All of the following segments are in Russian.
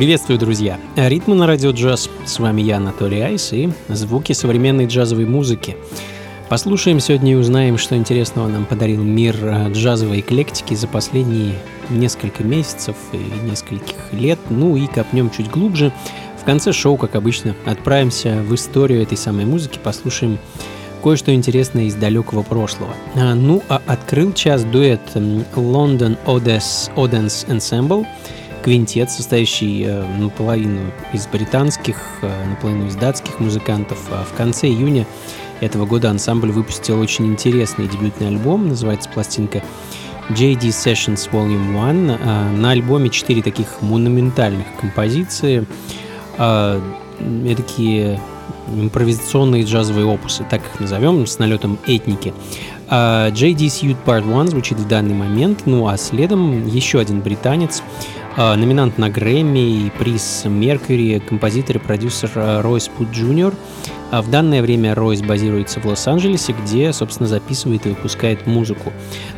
Приветствую, друзья! Ритмы на радио джаз. С вами я, Анатолий Айс, и звуки современной джазовой музыки. Послушаем сегодня и узнаем, что интересного нам подарил мир э, джазовой эклектики за последние несколько месяцев и нескольких лет. Ну и копнем чуть глубже. В конце шоу, как обычно, отправимся в историю этой самой музыки, послушаем кое-что интересное из далекого прошлого. А, ну, а открыл час дуэт London Odes Odens Ensemble – квинтет, состоящий э, наполовину из британских, э, наполовину из датских музыкантов. А в конце июня этого года ансамбль выпустил очень интересный дебютный альбом, называется пластинка JD Sessions Volume 1. А, на альбоме четыре таких монументальных композиции, такие импровизационные джазовые опусы, так их назовем, с налетом этники. JD Suite Part 1 звучит в данный момент, ну а следом еще один британец, номинант на Грэмми и приз Меркьюри, композитор и продюсер а, Ройс Вуд Джуниор. А в данное время Ройс базируется в Лос-Анджелесе, где, собственно, записывает и выпускает музыку.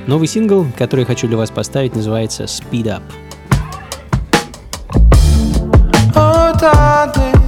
Новый сингл, который я хочу для вас поставить, называется «Speed Up». Oh, darling,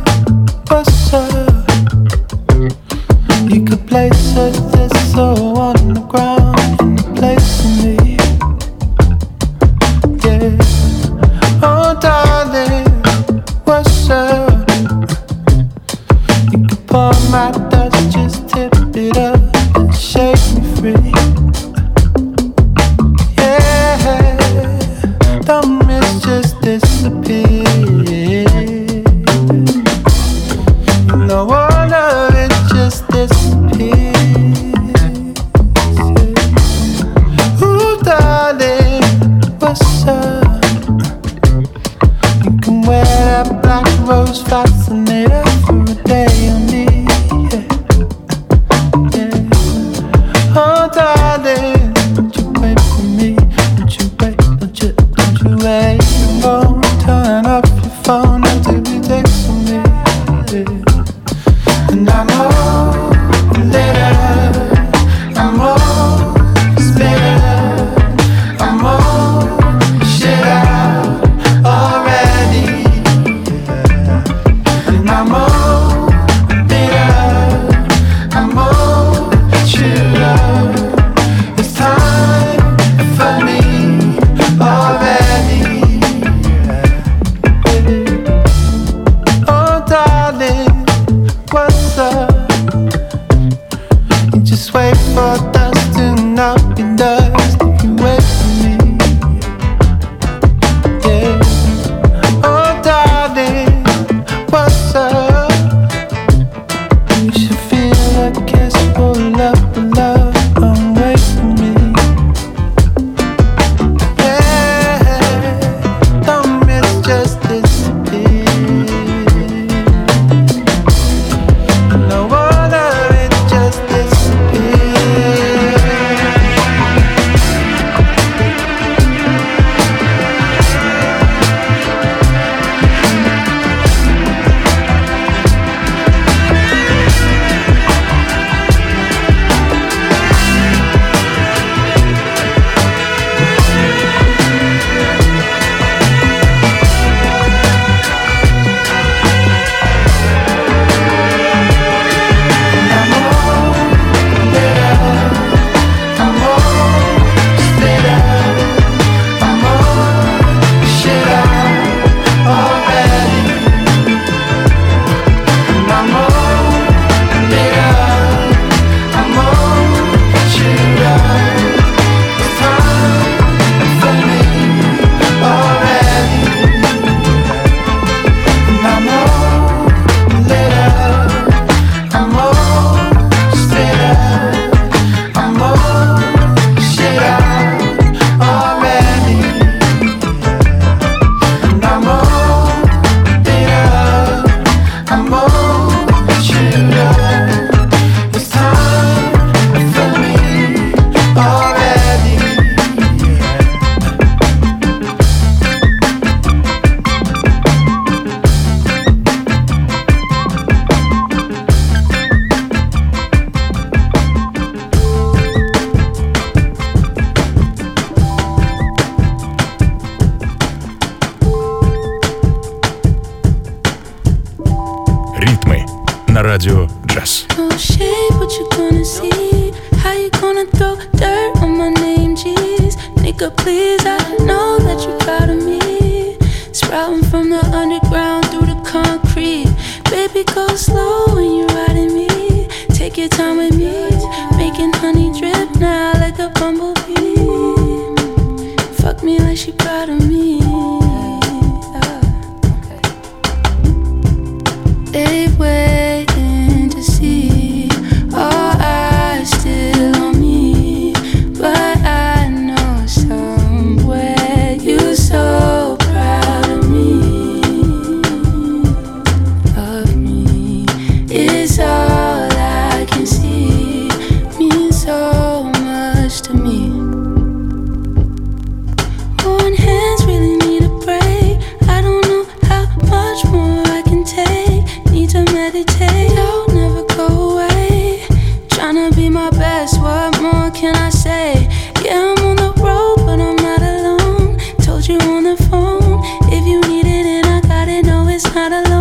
not alone.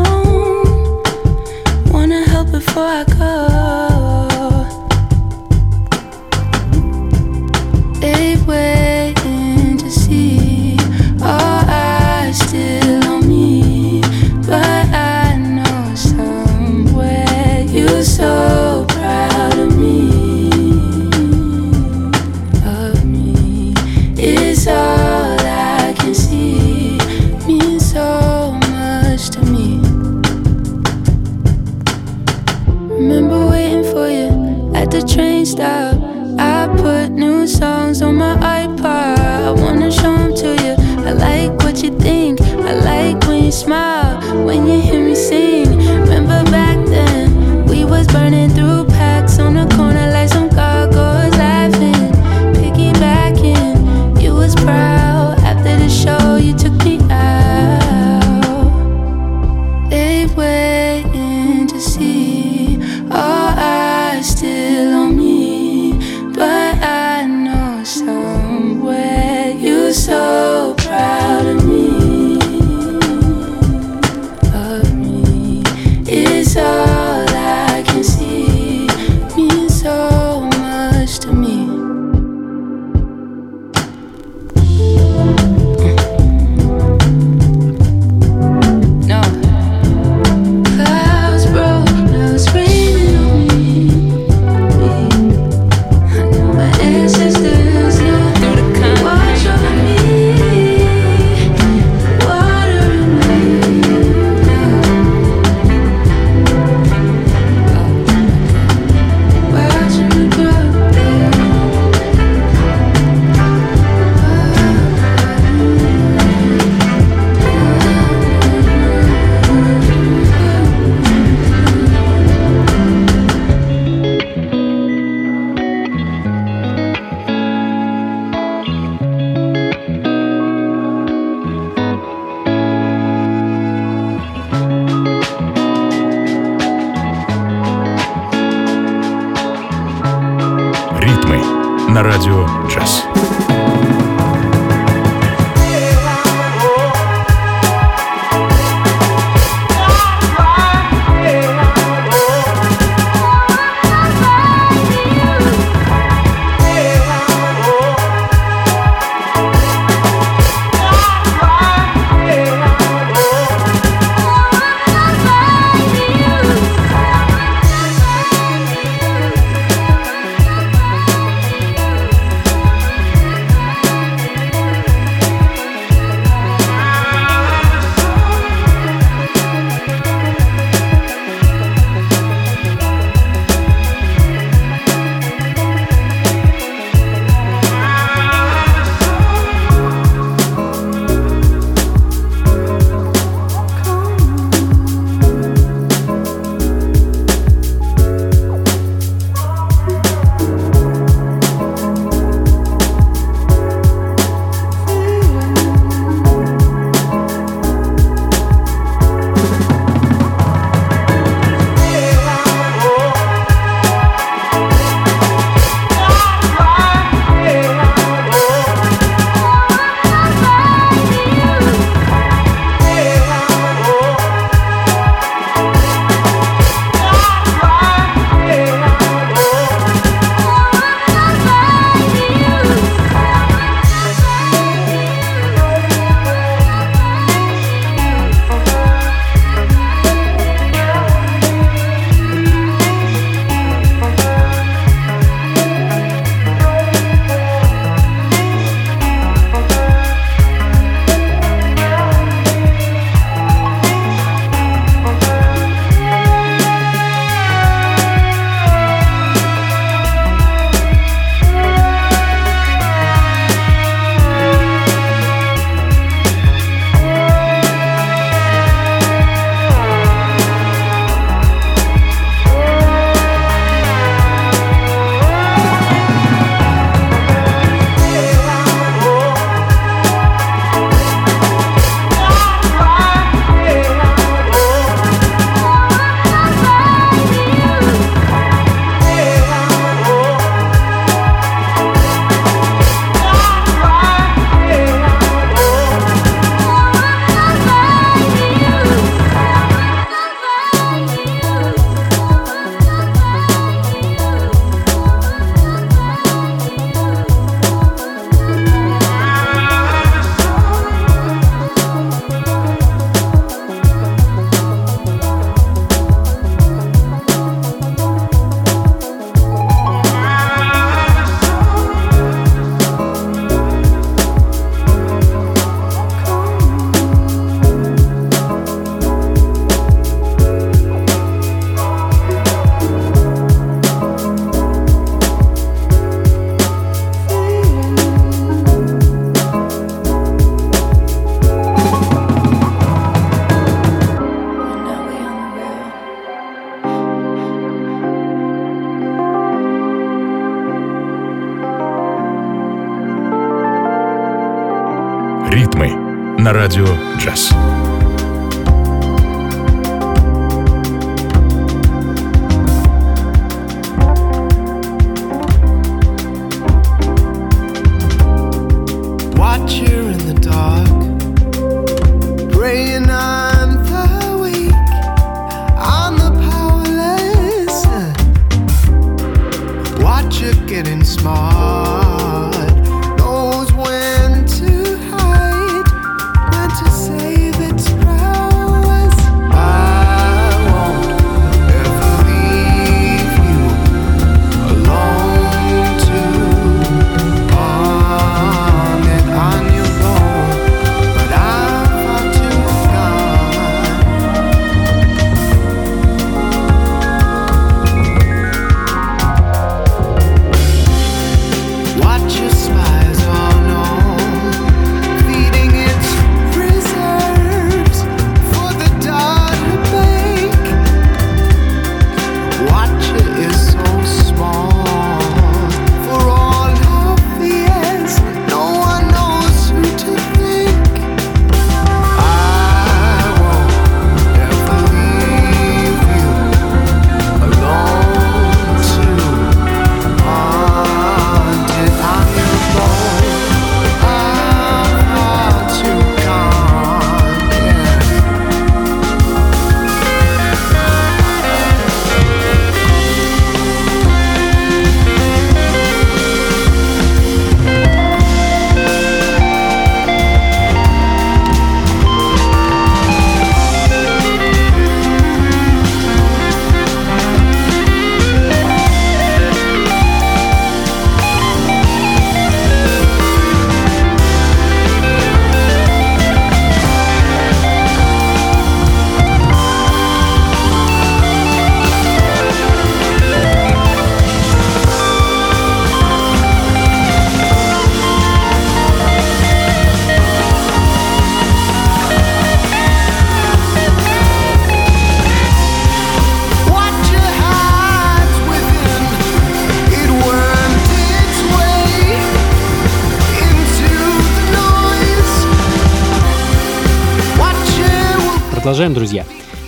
Радио «Джаз».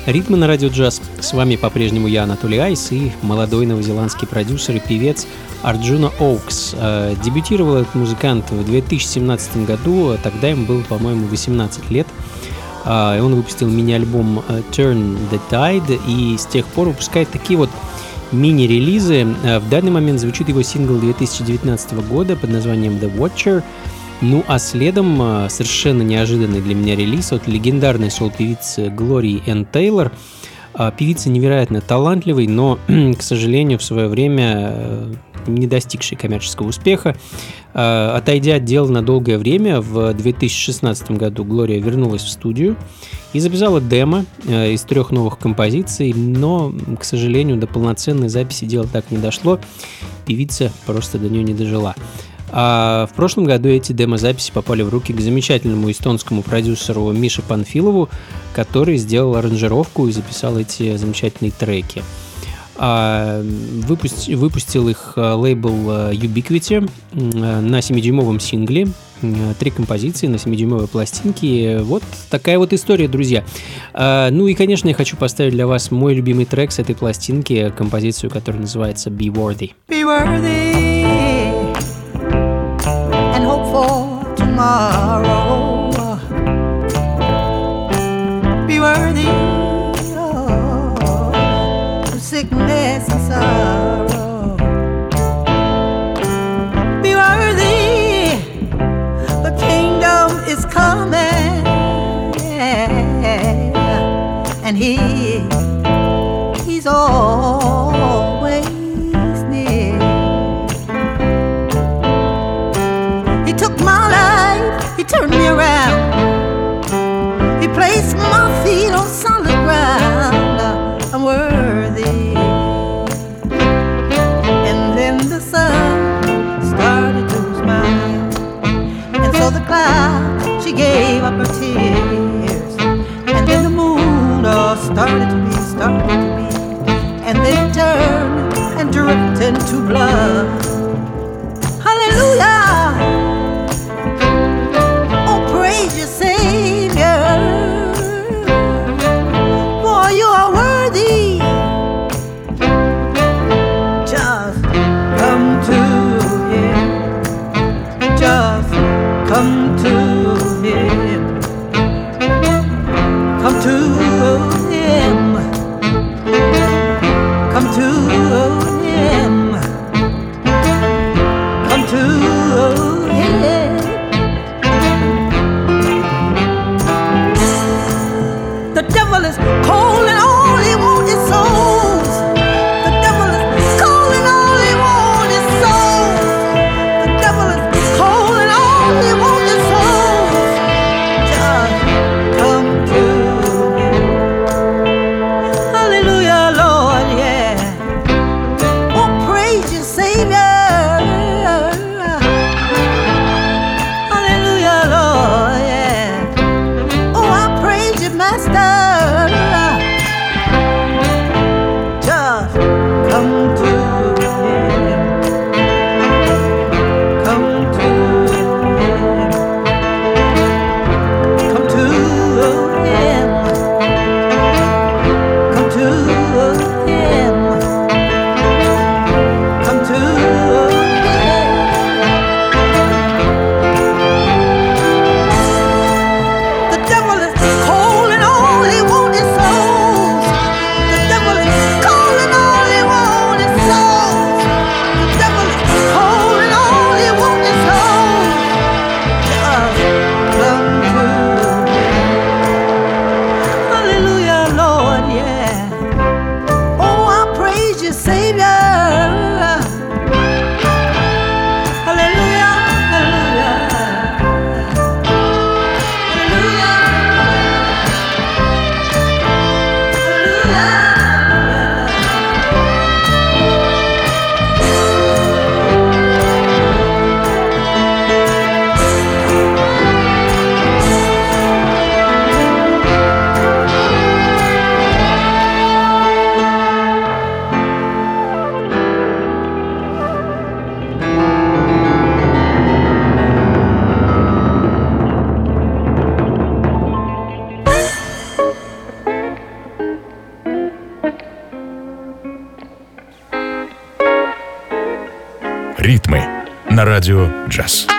Ритмы на радио джаз. С вами по-прежнему я, Анатолий Айс, и молодой новозеландский продюсер и певец Арджуна Оукс. Э, дебютировал этот музыкант в 2017 году, а тогда ему было, по-моему, 18 лет. Э, он выпустил мини-альбом э, Turn the Tide, и с тех пор выпускает такие вот мини-релизы. В данный момент звучит его сингл 2019 года под названием The Watcher – ну а следом а, совершенно неожиданный для меня релиз от легендарной сол-певицы Глории Энн Тейлор. А, певица невероятно талантливый, но, к сожалению, в свое время э, не достигший коммерческого успеха. А, отойдя от дела на долгое время, в 2016 году Глория вернулась в студию и записала демо э, из трех новых композиций, но, к сожалению, до полноценной записи дело так не дошло. Певица просто до нее не дожила. А в прошлом году эти демозаписи попали в руки к замечательному эстонскому продюсеру Мише Панфилову, который сделал аранжировку и записал эти замечательные треки. А, выпусти, выпустил их а, лейбл а, Ubiquity на 7-дюймовом сингле. Три композиции на 7-дюймовой пластинке. Вот такая вот история, друзья. Ну и, конечно, я хочу поставить для вас мой любимый трек с этой пластинки, композицию, которая называется Be Worthy. Be worthy. Tomorrow. Be worthy of sickness and sorrow. Be worthy, the kingdom is coming, and He, He's all. gave up her tears. And then the moon all started to be, started to be, and then it turned and dripped into blood. Hallelujah! Oh, praise your Savior, for you are worthy. Just come to Him. Just come to too. Радио джаз.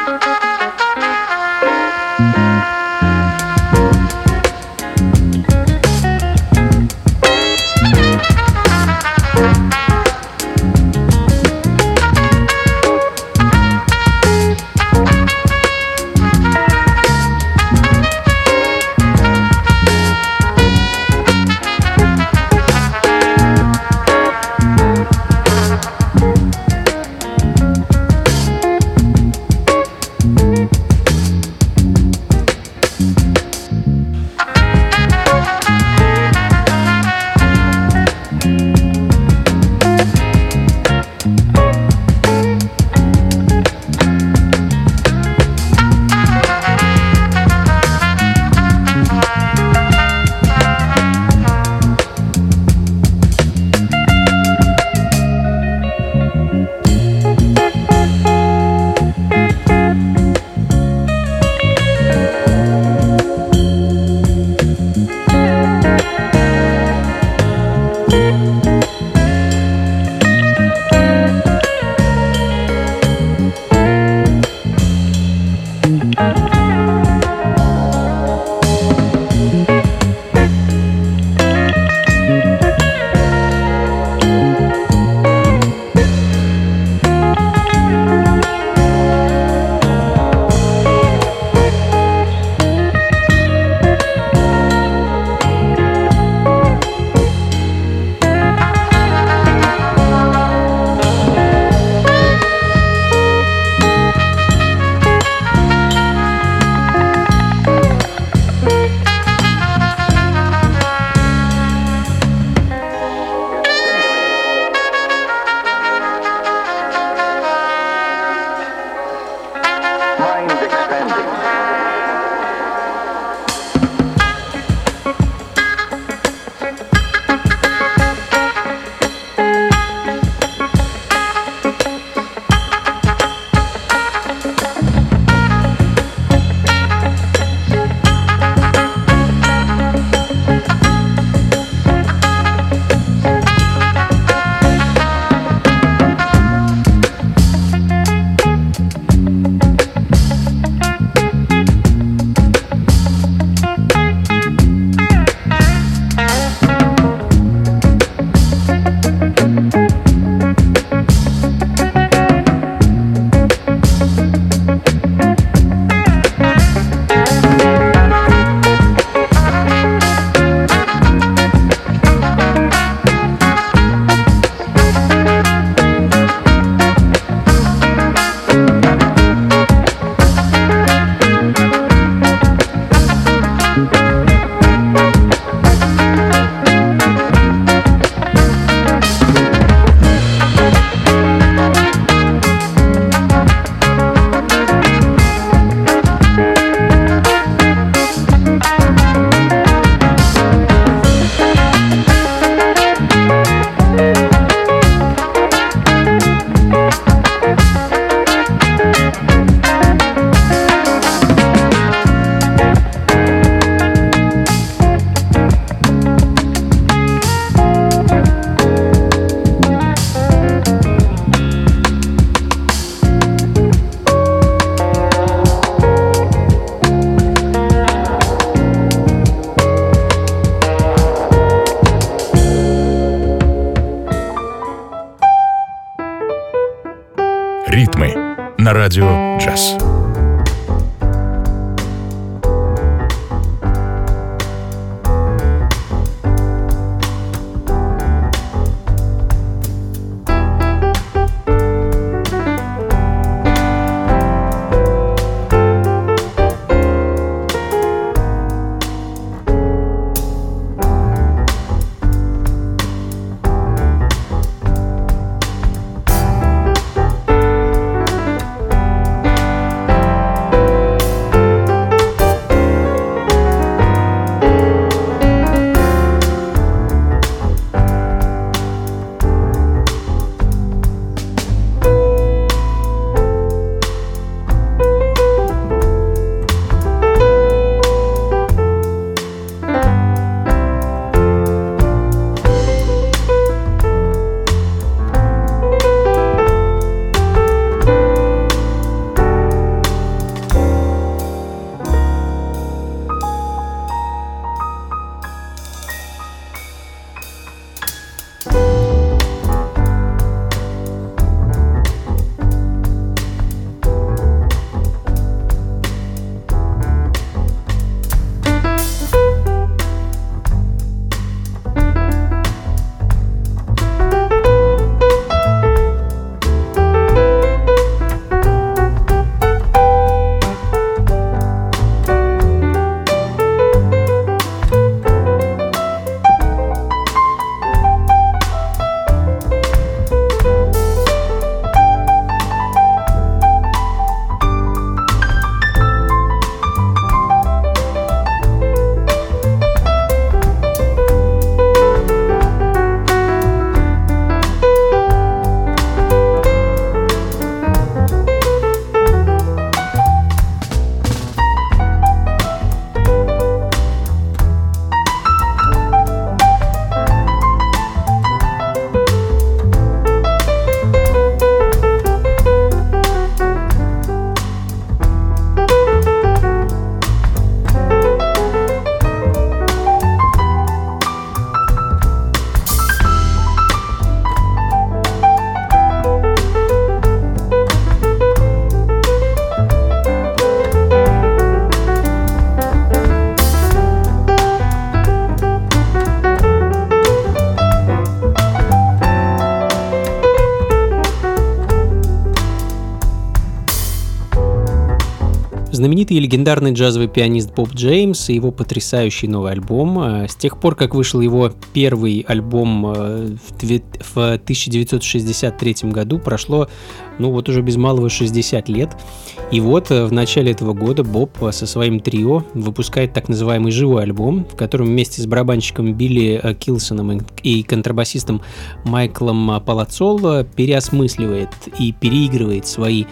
Знаменитый и легендарный джазовый пианист Боб Джеймс и его потрясающий новый альбом. С тех пор, как вышел его первый альбом в 1963 году, прошло, ну вот уже без малого 60 лет. И вот в начале этого года Боб со своим трио выпускает так называемый живой альбом, в котором вместе с барабанщиком Билли Килсоном и контрабасистом Майклом Палацоло переосмысливает и переигрывает свои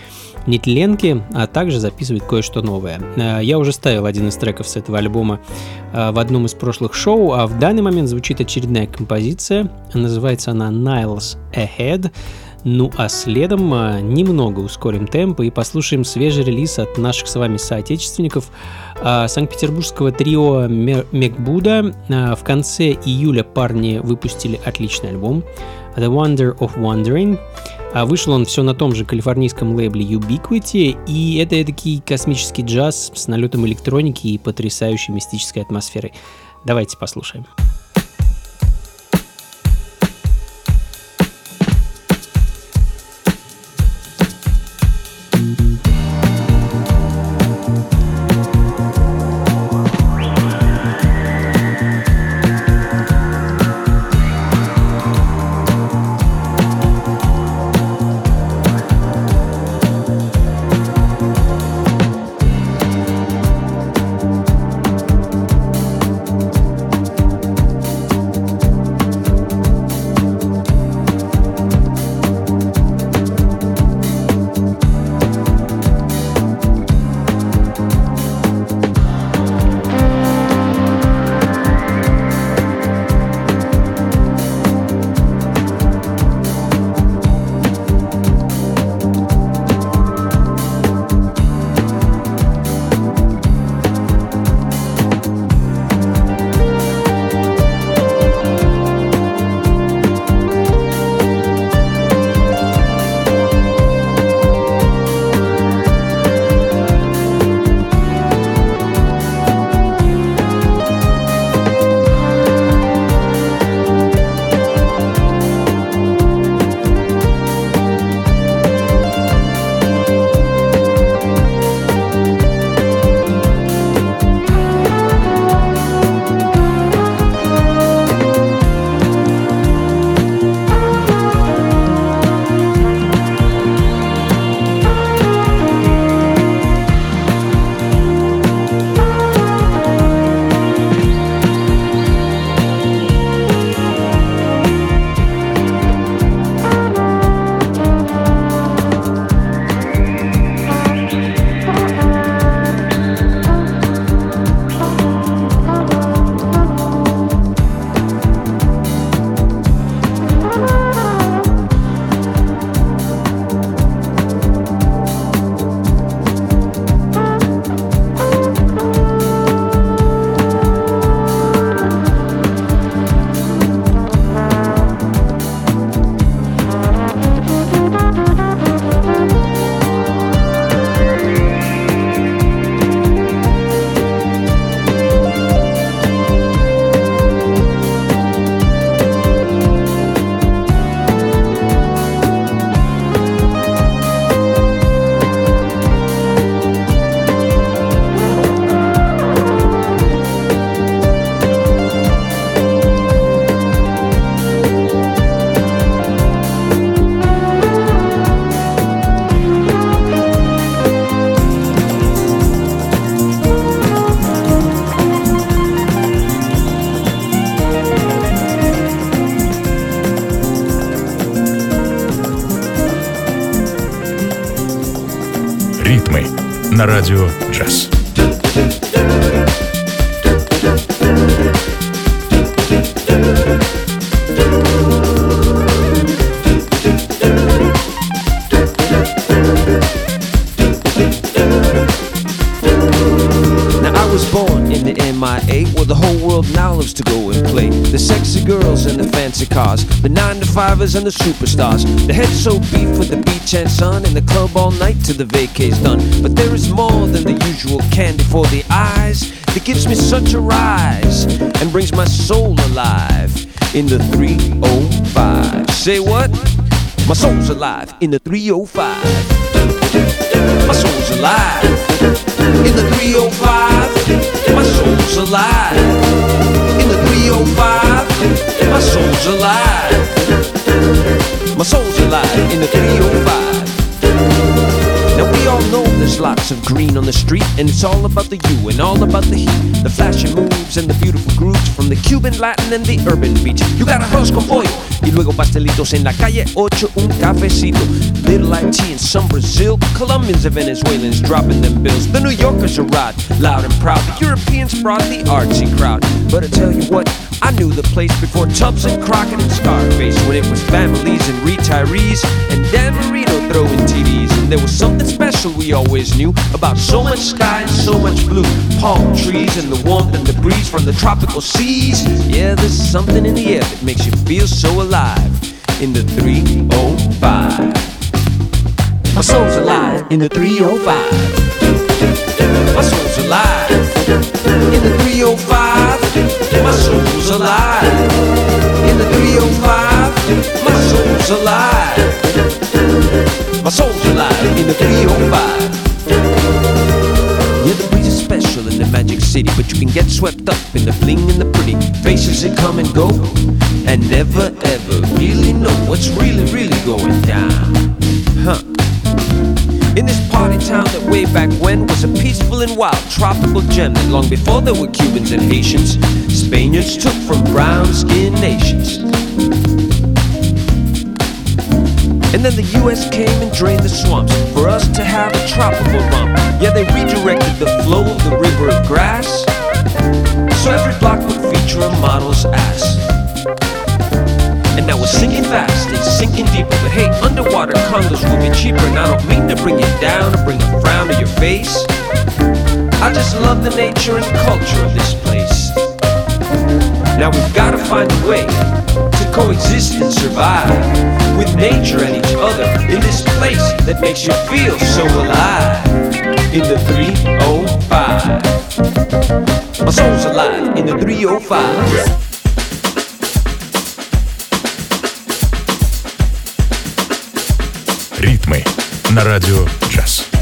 нетленки, а также записывает кое-что новое. Э, я уже ставил один из треков с этого альбома э, в одном из прошлых шоу, а в данный момент звучит очередная композиция. Называется она Niles Ahead. Ну а следом э, немного ускорим темп и послушаем свежий релиз от наших с вами соотечественников санкт-петербургского трио Мекбуда. В конце июля парни выпустили отличный альбом The Wonder of Wondering. А вышел он все на том же калифорнийском лейбле Ubiquity, и это такой космический джаз с налетом электроники и потрясающей мистической атмосферой. Давайте послушаем. на радио «Джаз». MIA, where the whole world now lives to go and play. The sexy girls and the cars, the nine to fivers and the superstars. The heads so beef with the beach and sun, and the club all night till the vacay's done. But there is more than the usual candy for the eyes that gives me such a rise and brings my soul alive in the 305. Say what? My soul's alive in the 305. My soul's alive In the 305, my soul's alive. In the 305, my soul's alive. My soul's alive in the 305. Now we all know there's lots of green on the street, and it's all about the you and all about the heat, the flashing moves and the beautiful grooves from the Cuban, Latin, and the urban beach. You got arroz con pollo, y luego pastelitos en la calle 8, un cafecito. Little IT and some Brazil, Colombians and Venezuelans dropping them bills. The New Yorkers arrived, loud and proud. The Europeans brought the artsy crowd. But I tell you what, I knew the place before Tubbs and Crockett and Scarface, when it was families and retirees and Dan Marino throwing TDs. And there was something special we always knew about so much sky and so much blue. Palm trees and the warmth and the breeze from the tropical seas. Yeah, there's something in the air that makes you feel so alive. In the 305. My soul's alive in the 305. My soul's alive in the 305. My soul's alive in the 305. My soul's alive. My soul's alive in the 305. Yeah, the breeze is special in the magic city, but you can get swept up in the fling and the pretty faces that come and go, and never ever really know what's really, really going down. In this party town that way back when was a peaceful and wild tropical gem that long before there were Cubans and Haitians, Spaniards took from brown skinned nations. And then the US came and drained the swamps for us to have a tropical romp. Yeah, they redirected the flow of the river of grass. So every block would feature a model's ass. And now we're sinking fast and sinking deeper. But hey, underwater condos will be cheaper. And I don't mean to bring you down or bring a frown to your face. I just love the nature and culture of this place. Now we've gotta find a way to coexist and survive with nature and each other in this place that makes you feel so alive. In the 305. My soul's alive in the 305. На радио джаз.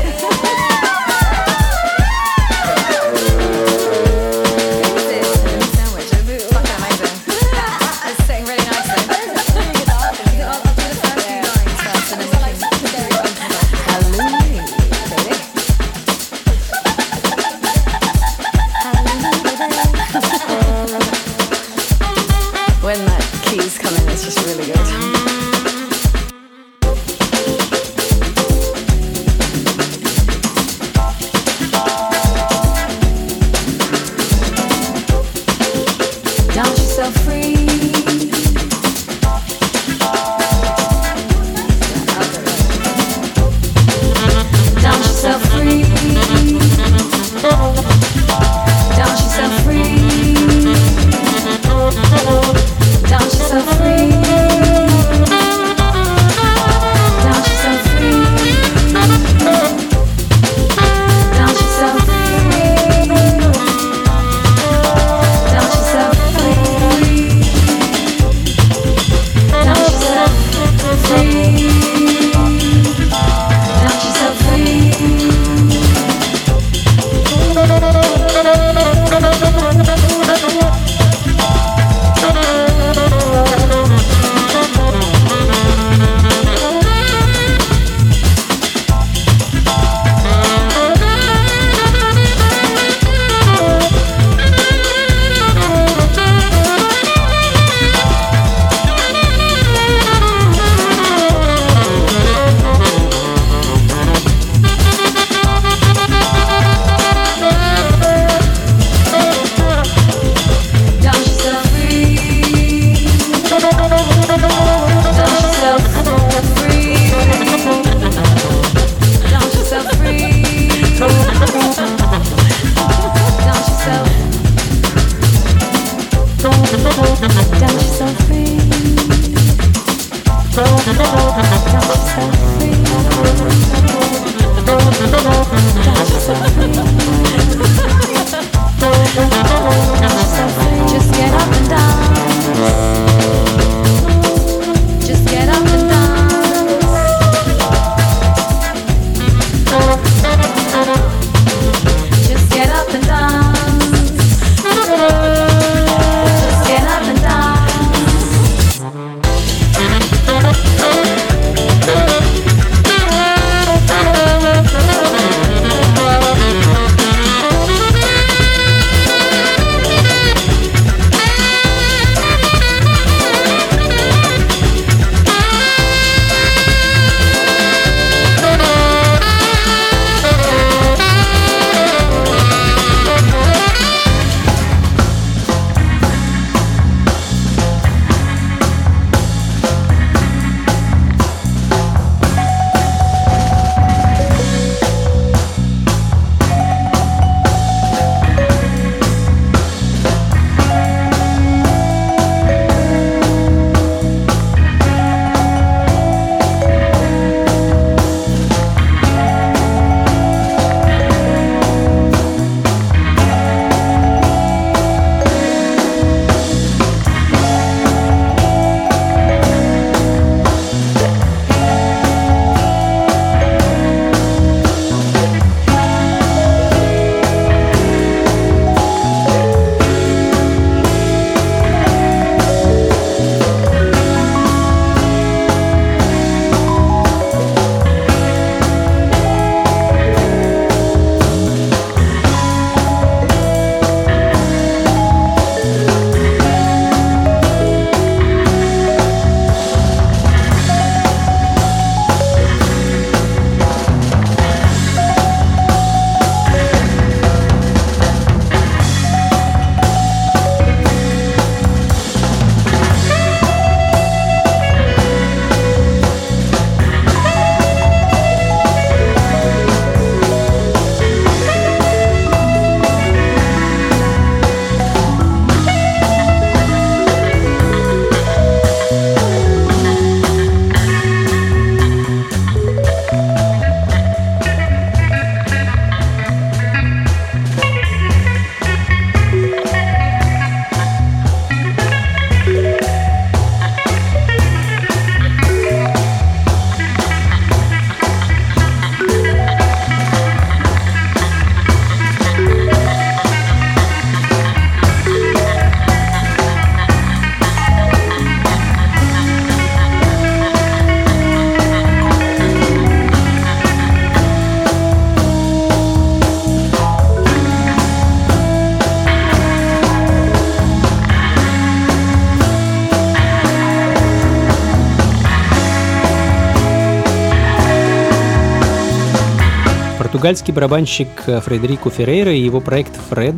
Португальский барабанщик Фредерико Феррейра и его проект «Фред»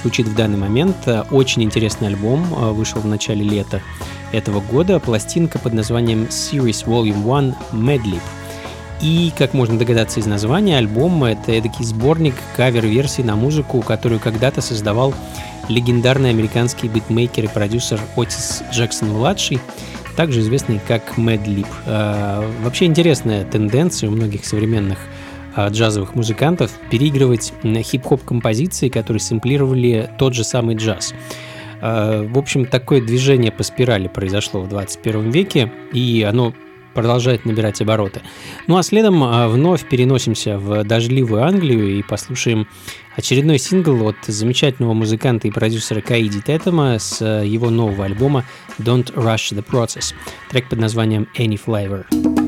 звучит в данный момент. Очень интересный альбом, вышел в начале лета этого года. Пластинка под названием Series Volume 1 Medley. И, как можно догадаться из названия, альбом — это эдакий сборник кавер-версий на музыку, которую когда-то создавал легендарный американский битмейкер и продюсер Отис Джексон-младший, также известный как Mad Lib. Э, вообще интересная тенденция у многих современных э, джазовых музыкантов переигрывать хип-хоп композиции, которые сэмплировали тот же самый джаз. Э, в общем, такое движение по спирали произошло в 21 веке, и оно продолжает набирать обороты. Ну а следом а, вновь переносимся в дождливую Англию и послушаем очередной сингл от замечательного музыканта и продюсера Каиди Тетема с а, его нового альбома Don't Rush the Process. Трек под названием Any Flavor.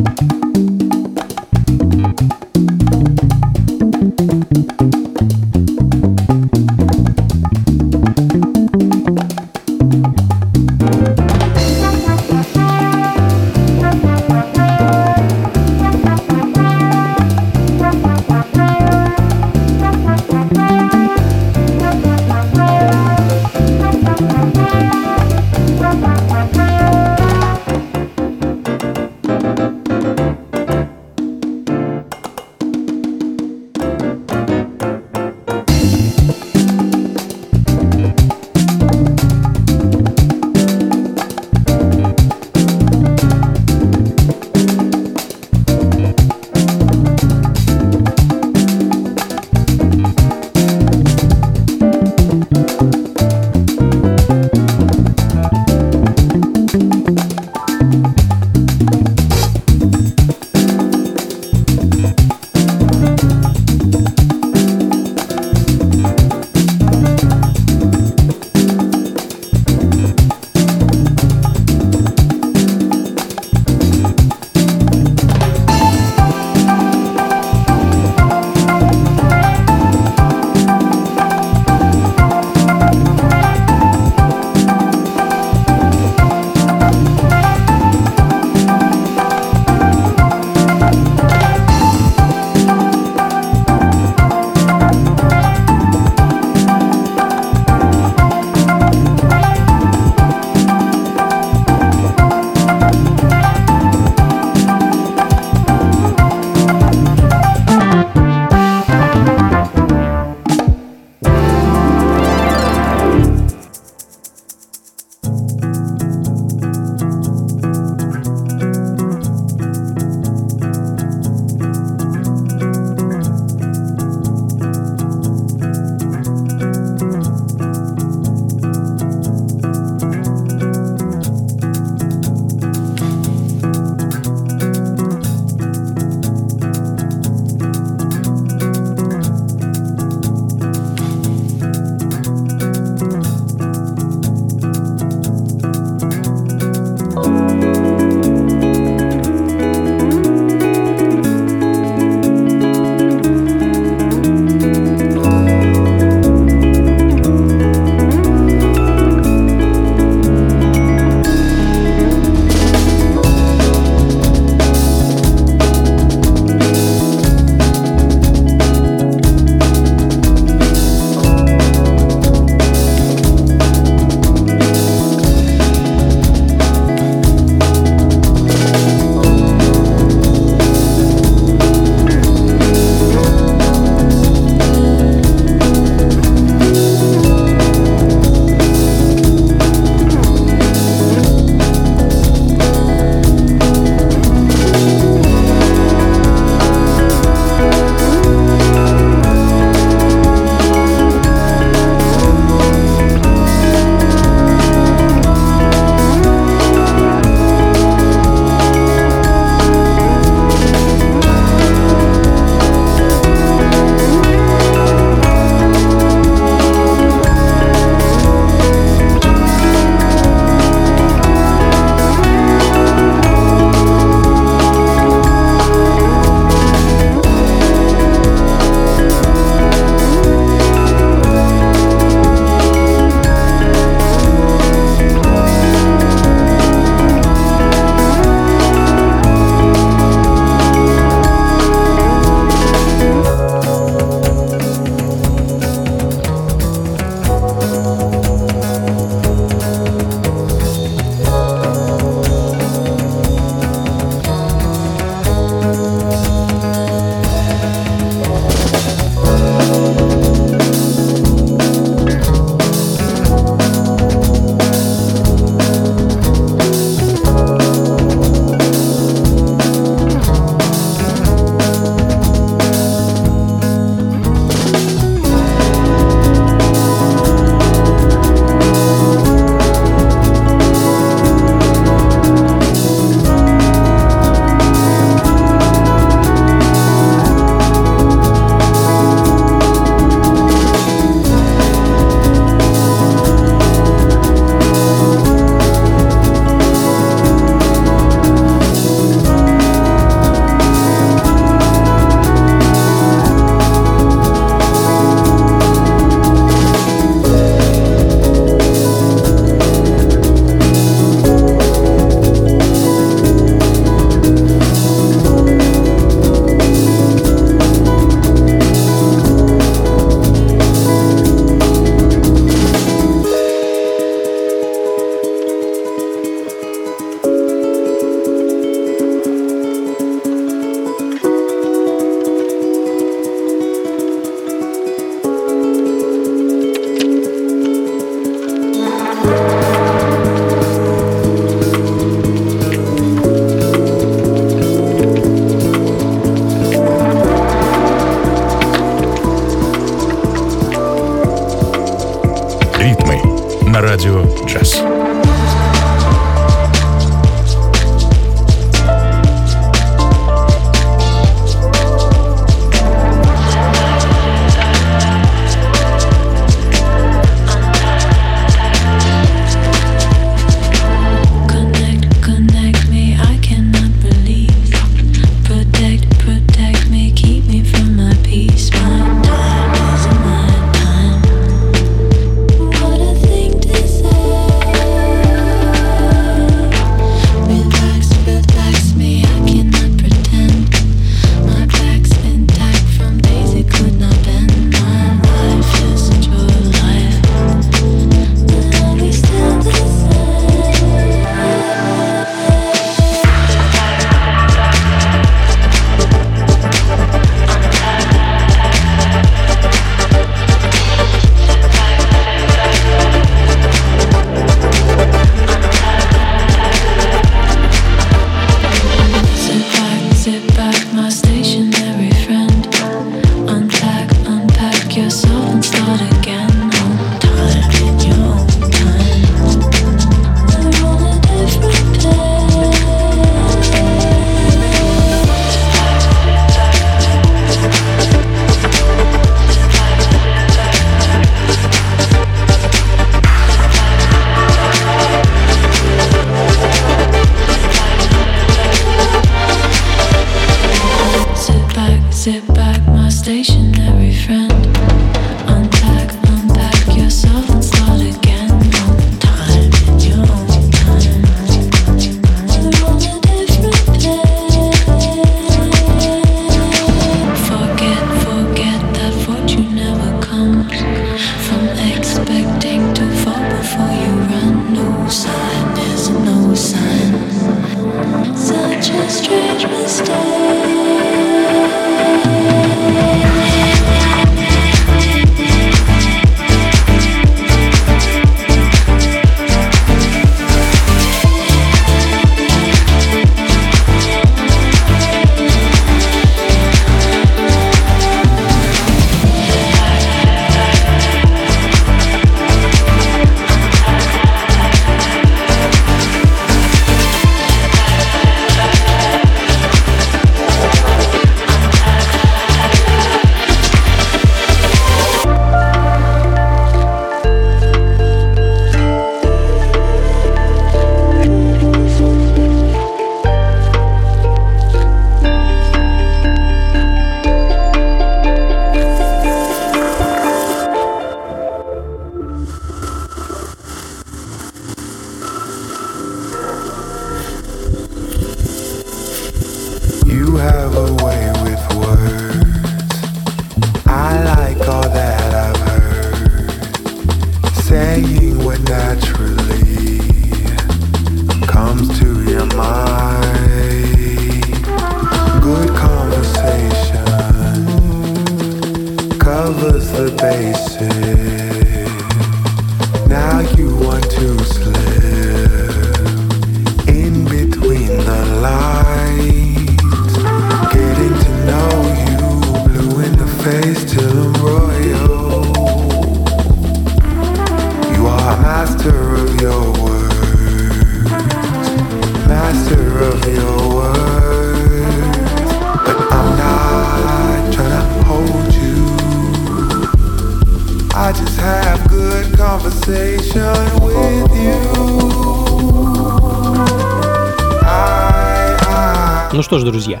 Что ж, друзья,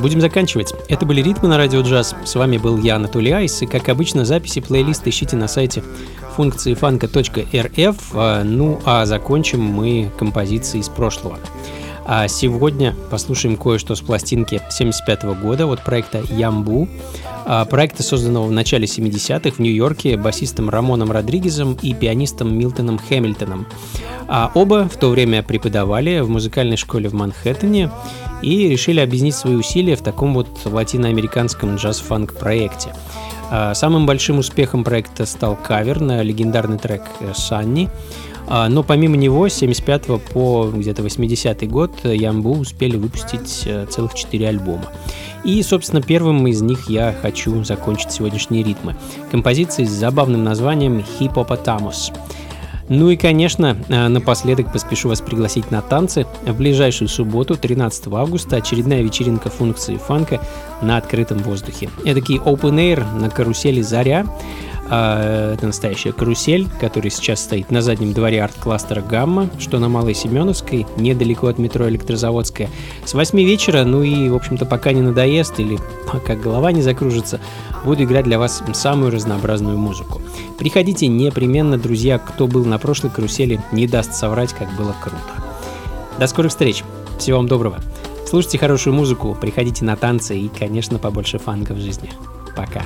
будем заканчивать. Это были «Ритмы на радио джаз». С вами был я, Анатолий Айс. И, как обычно, записи плейлиста ищите на сайте функции фанка.рф. А, Ну, а закончим мы композицией из прошлого. А сегодня послушаем кое-что с пластинки 75 года от проекта «Ямбу». А, Проекта, созданного в начале 70-х в Нью-Йорке басистом Рамоном Родригезом и пианистом Милтоном Хэмилтоном. А оба в то время преподавали в музыкальной школе в Манхэттене и решили объединить свои усилия в таком вот латиноамериканском джаз-фанк проекте. А, Самым большим успехом проекта стал кавер на легендарный трек «Санни», Но помимо него, с 75 по где-то 80 год Ямбу успели выпустить э, целых 4 альбома. И, собственно, первым из них я хочу закончить сегодняшние ритмы. Композицией с забавным названием «Hippopotamus». Ну и, конечно, э, напоследок поспешу вас пригласить на танцы. В ближайшую субботу, 13 августа, очередная вечеринка функции фанка на открытом воздухе. Эдакий open air на карусели «Заря». А, Это настоящая карусель, которая сейчас стоит на заднем дворе арт-кластера «Гамма», что на Малой Семеновской, недалеко от метро Электрозаводская. С 8 вечера, ну и, в общем-то, пока не надоест или пока голова не закружится, буду играть для вас самую разнообразную музыку. Приходите непременно, друзья, кто был на прошлой карусели, не даст соврать, как было круто. До скорых встреч. Всего вам доброго. Слушайте хорошую музыку, приходите на танцы и, конечно, побольше фанка в жизни. Пока.